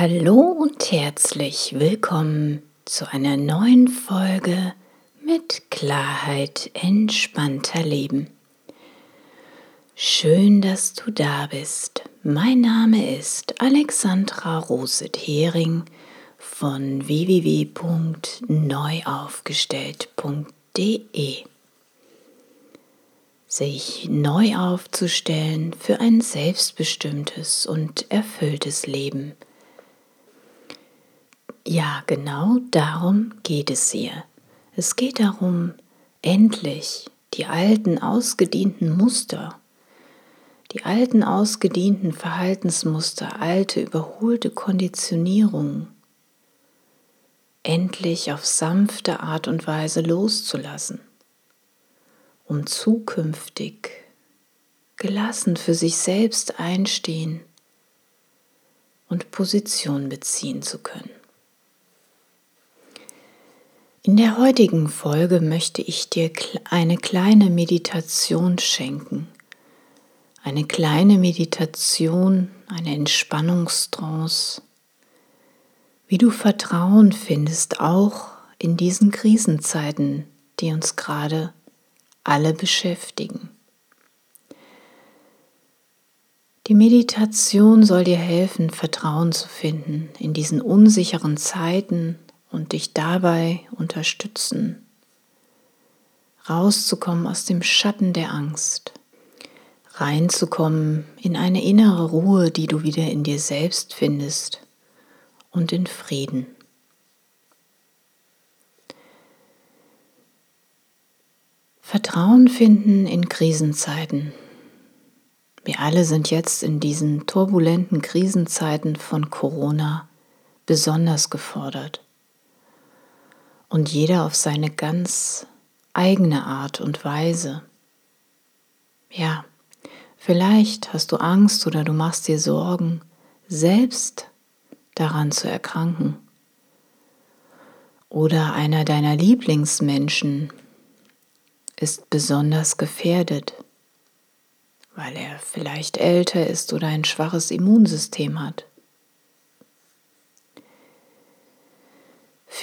Hallo und herzlich willkommen zu einer neuen Folge mit Klarheit entspannter Leben. Schön, dass du da bist. Mein Name ist Alexandra Roset-Hering von www.neuaufgestellt.de. Sich neu aufzustellen für ein selbstbestimmtes und erfülltes Leben – ja, genau darum geht es hier. Es geht darum, endlich die alten ausgedienten Muster, die alten ausgedienten Verhaltensmuster, alte überholte Konditionierungen endlich auf sanfte Art und Weise loszulassen, um zukünftig gelassen für sich selbst einstehen und Position beziehen zu können. In der heutigen Folge möchte ich dir eine kleine Meditation schenken. Eine kleine Meditation, eine Entspannungstrance, wie du Vertrauen findest, auch in diesen Krisenzeiten, die uns gerade alle beschäftigen. Die Meditation soll dir helfen, Vertrauen zu finden in diesen unsicheren Zeiten und dich dabei unterstützen, rauszukommen aus dem Schatten der Angst, reinzukommen in eine innere Ruhe, die du wieder in dir selbst findest und in Frieden. Vertrauen finden in Krisenzeiten. Wir alle sind jetzt in diesen turbulenten Krisenzeiten von Corona besonders gefordert und jeder auf seine ganz eigene Art und Weise. Ja, vielleicht hast du Angst oder du machst dir Sorgen, selbst daran zu erkranken. Oder einer deiner Lieblingsmenschen ist besonders gefährdet, weil er vielleicht älter ist oder ein schwaches Immunsystem hat.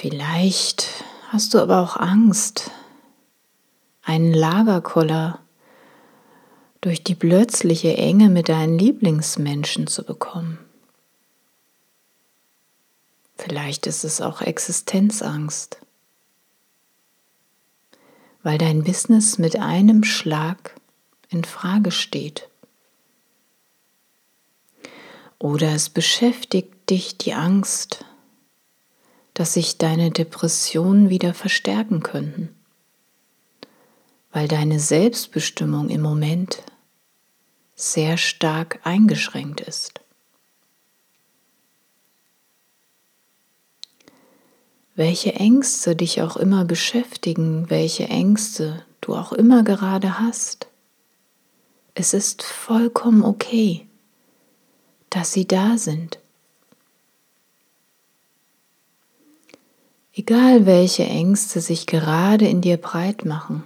Vielleicht hast du aber auch Angst, einen Lagerkoller durch die plötzliche Enge mit deinen Lieblingsmenschen zu bekommen. Vielleicht ist es auch Existenzangst, weil dein Business mit einem Schlag in Frage steht. Oder es beschäftigt dich die Angst, dass sich deine Depressionen wieder verstärken könnten, weil deine Selbstbestimmung im Moment sehr stark eingeschränkt ist. Welche Ängste dich auch immer beschäftigen, welche Ängste du auch immer gerade hast, es ist vollkommen okay, dass sie da sind. Egal welche Ängste sich gerade in dir breit machen.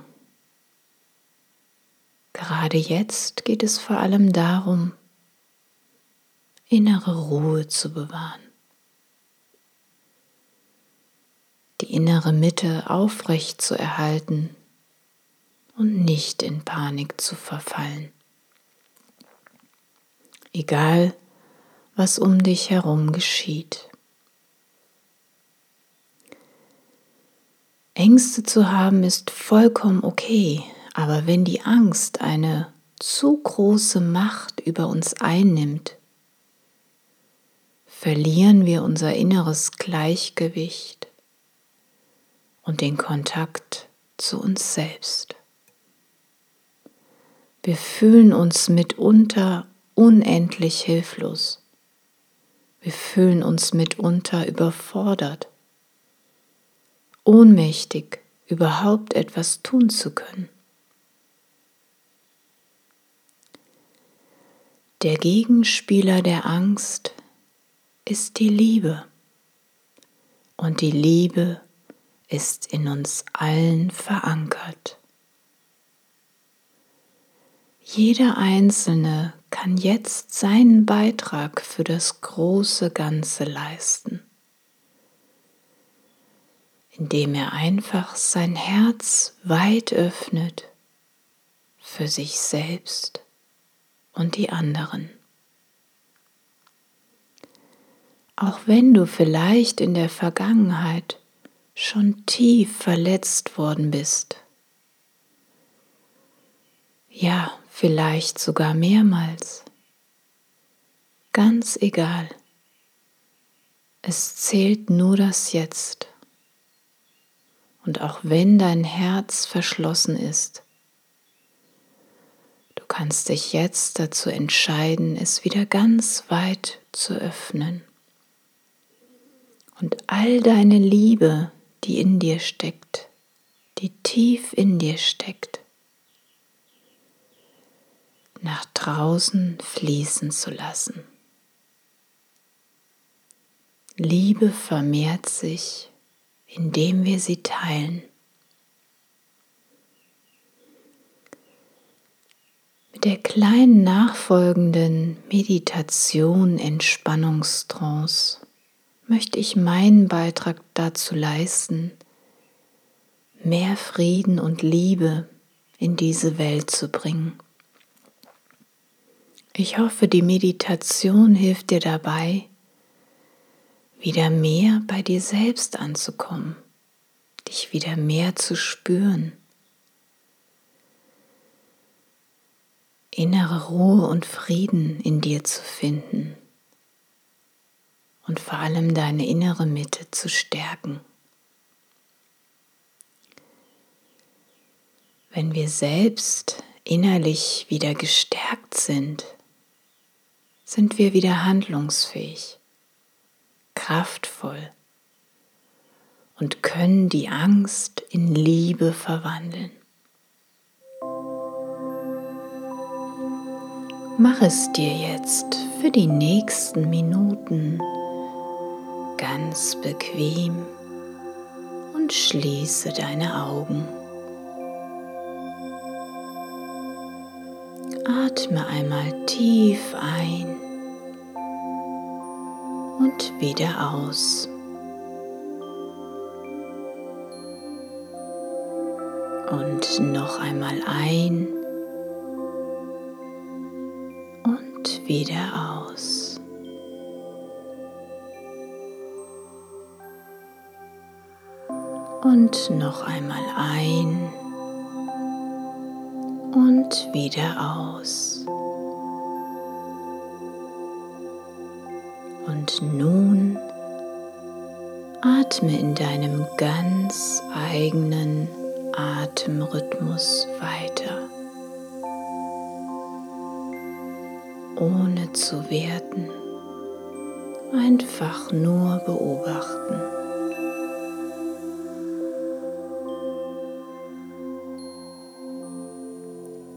Gerade jetzt geht es vor allem darum, innere Ruhe zu bewahren. Die innere Mitte aufrecht zu erhalten und nicht in Panik zu verfallen. Egal, was um dich herum geschieht. Ängste zu haben ist vollkommen okay, aber wenn die Angst eine zu große Macht über uns einnimmt, verlieren wir unser inneres Gleichgewicht und den Kontakt zu uns selbst. Wir fühlen uns mitunter unendlich hilflos. Wir fühlen uns mitunter überfordert ohnmächtig, überhaupt etwas tun zu können. Der Gegenspieler der Angst ist die Liebe. Und die Liebe ist in uns allen verankert. Jeder Einzelne kann jetzt seinen Beitrag für das große Ganze leisten, indem er einfach sein Herz weit öffnet für sich selbst und die anderen. Auch wenn du vielleicht in der Vergangenheit schon tief verletzt worden bist. Ja, vielleicht sogar mehrmals. Ganz egal. Es zählt nur das Jetzt. Und auch wenn dein Herz verschlossen ist, du kannst dich jetzt dazu entscheiden, es wieder ganz weit zu öffnen. Und all deine Liebe, die in dir steckt, die tief in dir steckt, nach draußen fließen zu lassen. Liebe vermehrt sich, indem wir sie teilen. Mit der kleinen nachfolgenden Meditation Entspannungstrance möchte ich meinen Beitrag dazu leisten, mehr Frieden und Liebe in diese Welt zu bringen. Ich hoffe, die Meditation hilft dir dabei, wieder mehr bei dir selbst anzukommen, dich wieder mehr zu spüren, innere Ruhe und Frieden in dir zu finden und vor allem deine innere Mitte zu stärken. Wenn wir selbst innerlich wieder gestärkt sind, sind wir wieder handlungsfähig, kraftvoll und können die Angst in Liebe verwandeln. Mach es dir jetzt für die nächsten Minuten ganz bequem und schließe deine Augen. Atme einmal tief ein und wieder aus. Und noch einmal ein und wieder aus. Und noch einmal ein und wieder aus. Nun atme in deinem ganz eigenen Atemrhythmus weiter, ohne zu werten, einfach nur beobachten.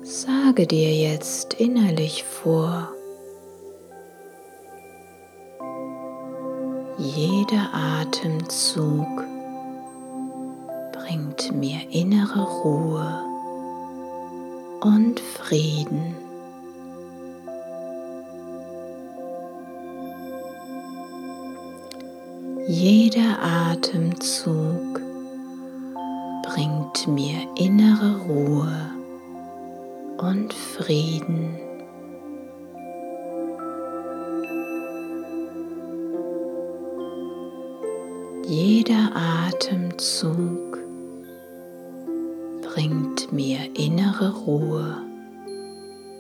Sage dir jetzt innerlich vor, jeder Atemzug bringt mir innere Ruhe und Frieden. Jeder Atemzug bringt mir innere Ruhe und Frieden. Jeder Atemzug bringt mir innere Ruhe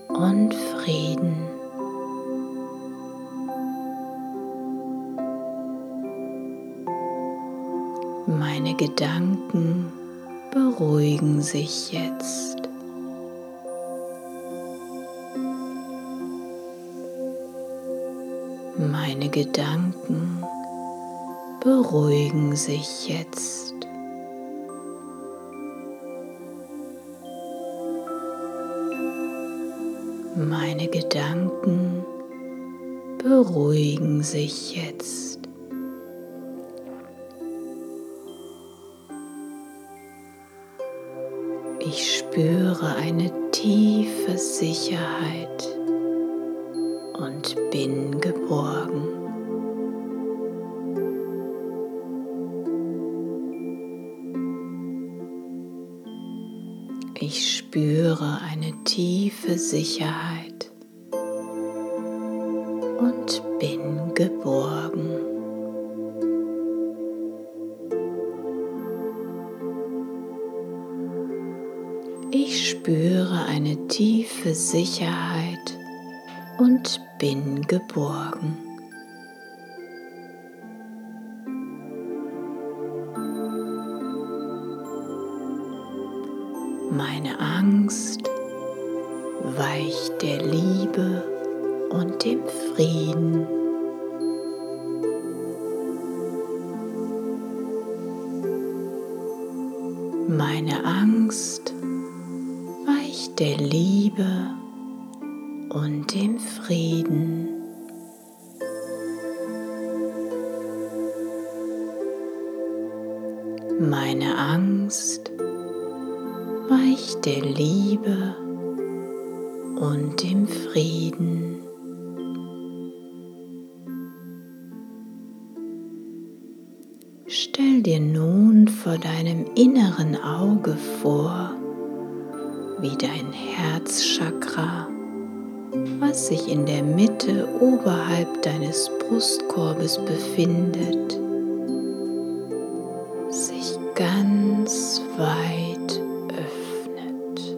und Frieden. Meine Gedanken beruhigen sich jetzt. Meine Gedanken beruhigen sich jetzt. Meine Gedanken beruhigen sich jetzt. Ich spüre eine tiefe Sicherheit und bin geborgen. Ich spüre eine tiefe Sicherheit und bin geborgen. Ich spüre eine tiefe Sicherheit und bin geborgen. Meine Angst weicht der Liebe und dem Frieden. Meine Angst weicht der Liebe Herzchakra, was sich in der Mitte oberhalb deines Brustkorbes befindet, sich ganz weit öffnet.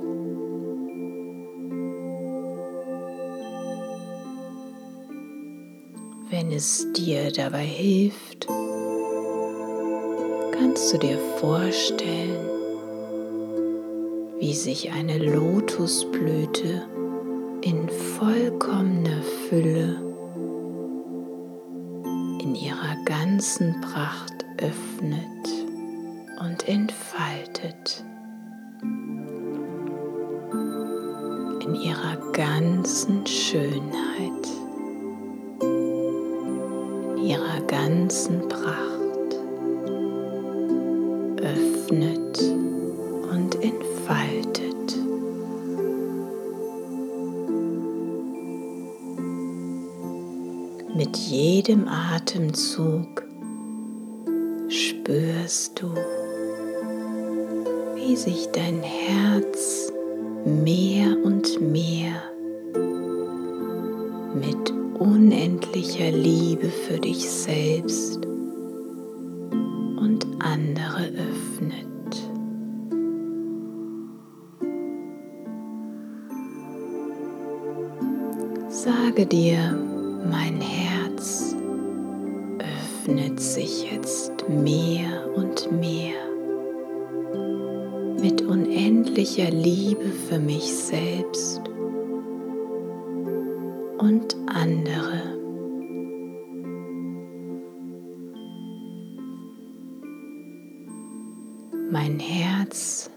Wenn es dir dabei hilft, kannst du dir vorstellen, wie sich eine Lotusblüte in vollkommener Fülle in ihrer ganzen Pracht öffnet und entfaltet. In ihrer ganzen Schönheit, in ihrer ganzen Pracht öffnet jedem Atemzug spürst du, wie sich dein Herz mehr und mehr mit unendlicher Liebe für dich selbst und andere öffnet. Sage dir, unendlicher Liebe für mich selbst und andere. Mein Herz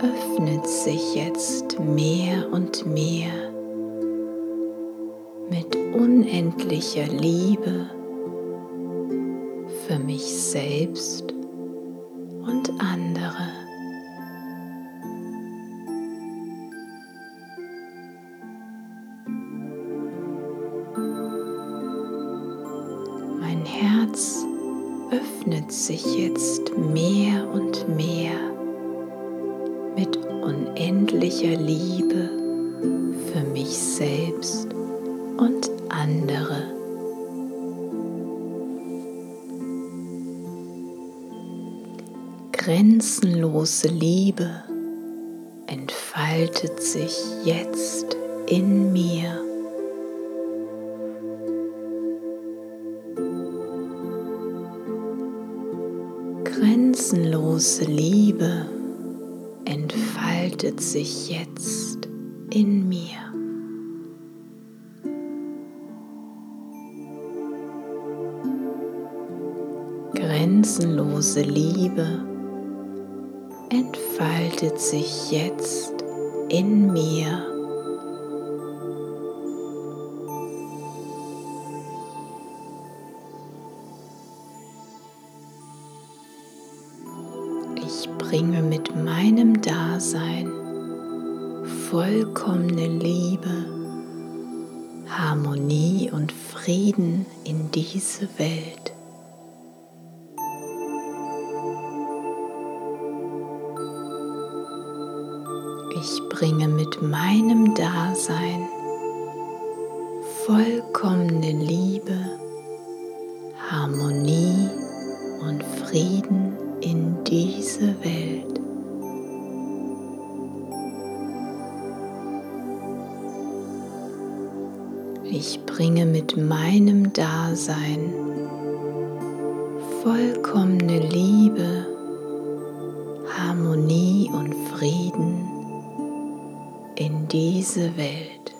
öffnet sich jetzt mehr und mehr mit unendlicher Liebe für mich selbst mich selbst und andere. Grenzenlose Liebe entfaltet sich jetzt in mir. Grenzenlose Liebe entfaltet sich jetzt in mir. Grenzenlose Liebe entfaltet sich jetzt in mir. Ich bringe mit meinem Dasein vollkommene Liebe, Harmonie und Frieden in diese Welt. Vollkommene Liebe, Harmonie und Frieden in diese Welt. Ich bringe mit meinem Dasein vollkommene Liebe, Harmonie und Frieden in diese Welt.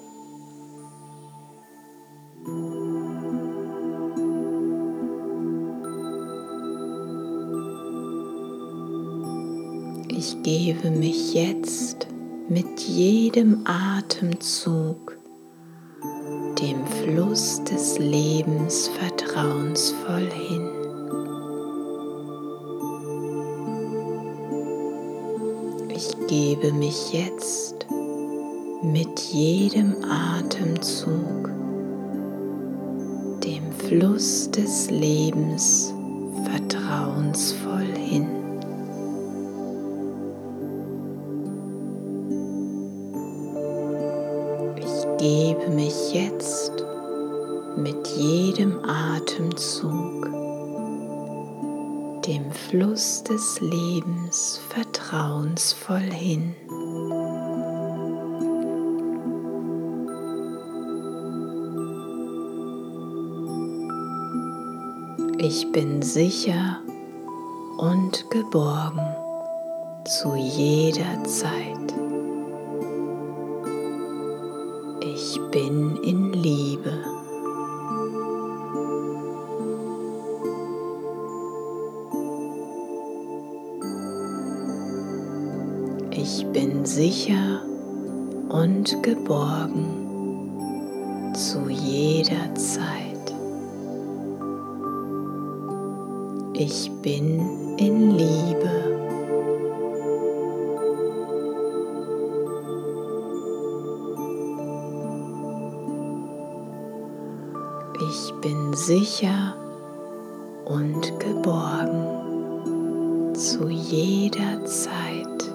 Ich gebe mich jetzt mit jedem Atemzug dem Fluss des Lebens vertrauensvoll hin. Ich gebe mich jetzt mit jedem Atemzug dem Fluss des Lebens vertrauensvoll gebe mich jetzt mit jedem Atemzug dem Fluss des Lebens vertrauensvoll hin. Ich bin sicher und geborgen zu jeder Zeit. Bin in Liebe. Ich bin sicher und geborgen zu jeder Zeit. Ich bin in Liebe. Sicher und geborgen zu jeder Zeit.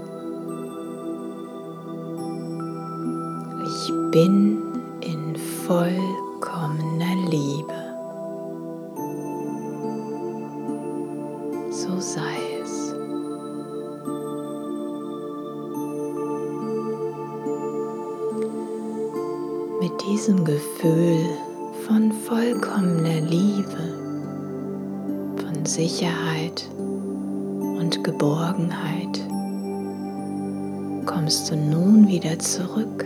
Ich bin in vollkommener Liebe. So sei es. Mit diesem Gefühl von vollkommener Liebe, von Sicherheit und Geborgenheit kommst du nun wieder zurück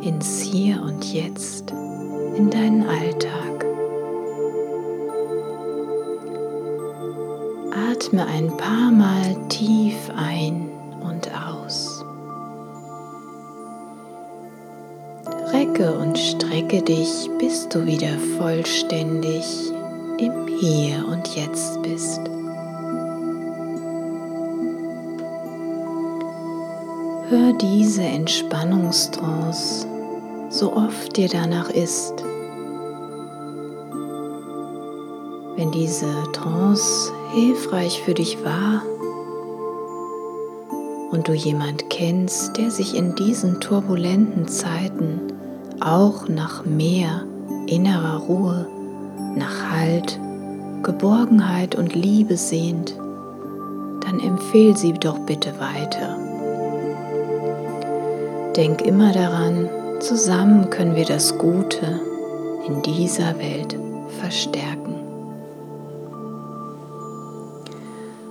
ins Hier und Jetzt, in deinen Alltag. Atme ein paar Mal tief ein Recke und strecke dich, bis du wieder vollständig im Hier und Jetzt bist. Hör diese Entspannungstrance so oft dir danach ist. Wenn diese Trance hilfreich für dich war und du jemand kennst, der sich in diesen turbulenten Zeiten auch nach mehr innerer Ruhe, nach Halt, Geborgenheit und Liebe sehnt, dann empfehl sie doch bitte weiter. Denk immer daran, zusammen können wir das Gute in dieser Welt verstärken.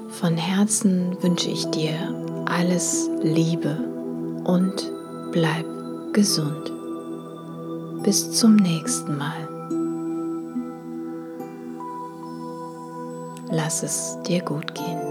Von Herzen wünsche ich dir alles Liebe und bleib gesund. Bis zum nächsten Mal. Lass es dir gut gehen.